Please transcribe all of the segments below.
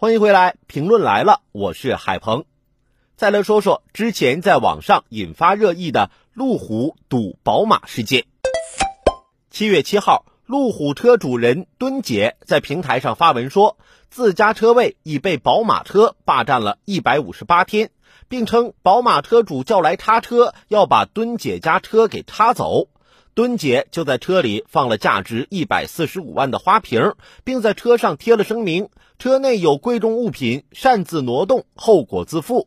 欢迎回来，评论来了，我是海鹏。再来说说之前在网上引发热议的路虎堵宝马事件。七月七号，路虎车主人敦姐在平台上发文说，自家车位已被宝马车霸占了一百五十八天，并称宝马车主叫来叉车，要把敦姐家车给叉走。敦姐就在车里放了价值一百四十五万的花瓶，并在车上贴了声明：车内有贵重物品，擅自挪动，后果自负。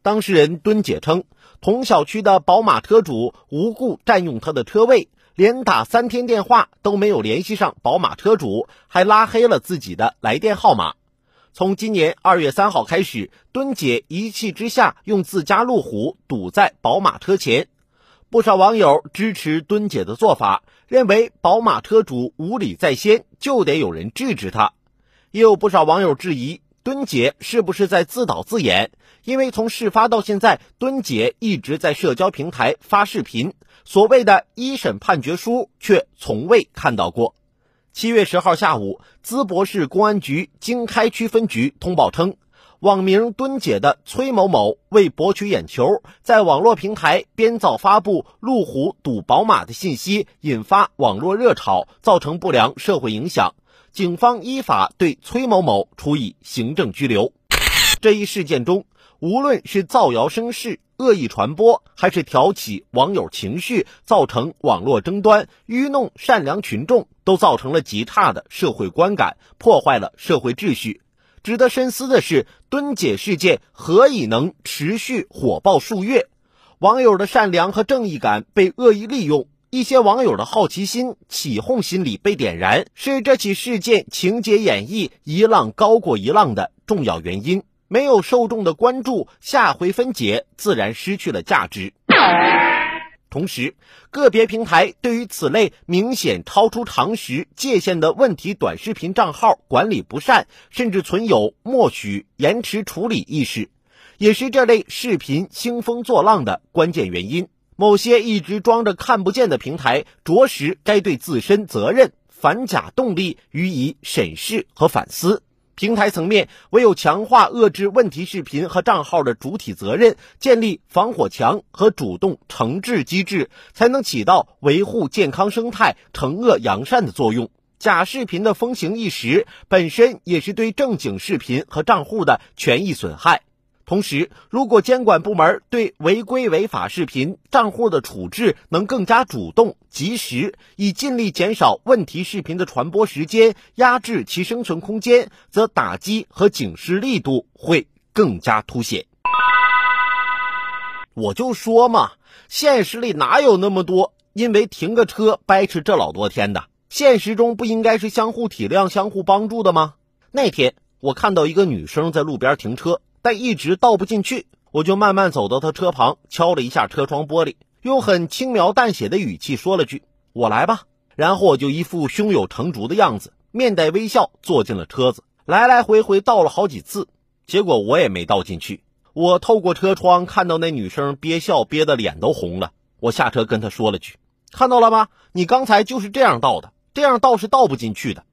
当事人敦姐称，同小区的宝马车主无故占用她的车位，连打三天电话都没有联系上宝马车主，还拉黑了自己的来电号码。从今年二月三号开始，敦姐一气之下用自家路虎堵在宝马车前。不少网友支持敦姐的做法，认为宝马车主无理在先，就得有人制止他。也有不少网友质疑敦姐是不是在自导自演，因为从事发到现在，敦姐一直在社交平台发视频，所谓的一审判决书却从未看到过。七月十号下午，淄博市公安局经开区分局通报称。网名“敦姐”的崔某某为博取眼球，在网络平台编造发布路虎堵宝马的信息，引发网络热炒，造成不良社会影响。警方依法对崔某某处以行政拘留。这一事件中，无论是造谣生事、恶意传播，还是挑起网友情绪，造成网络争端，愚弄善良群众，都造成了极差的社会观感，破坏了社会秩序。值得深思的是，蹲姐事件何以能持续火爆数月？网友的善良和正义感被恶意利用，一些网友的好奇心、起哄心理被点燃，是这起事件情节演绎一浪高过一浪的重要原因。没有受众的关注，下回分解自然失去了价值。同时，个别平台对于此类明显超出常识界限的问题短视频账号管理不善，甚至存有默许、延迟处理意识，也是这类视频兴风作浪的关键原因。某些一直装着看不见的平台，着实该对自身责任、反假动力予以审视和反思。平台层面，唯有强化遏制问题视频和账号的主体责任，建立防火墙和主动惩治机制，才能起到维护健康生态、惩恶扬善的作用。假视频的风行一时，本身也是对正经视频和账户的权益损害。同时，如果监管部门对违规违法视频账户的处置能更加主动、及时，以尽力减少问题视频的传播时间，压制其生存空间，则打击和警示力度会更加凸显。我就说嘛，现实里哪有那么多因为停个车掰扯这老多天的？现实中不应该是相互体谅、相互帮助的吗？那天我看到一个女生在路边停车。但一直倒不进去，我就慢慢走到他车旁，敲了一下车窗玻璃，用很轻描淡写的语气说了句：“我来吧。”然后我就一副胸有成竹的样子，面带微笑坐进了车子，来来回回倒了好几次，结果我也没倒进去。我透过车窗看到那女生憋笑憋得脸都红了，我下车跟她说了句：“看到了吗？你刚才就是这样倒的，这样倒是倒不进去的。”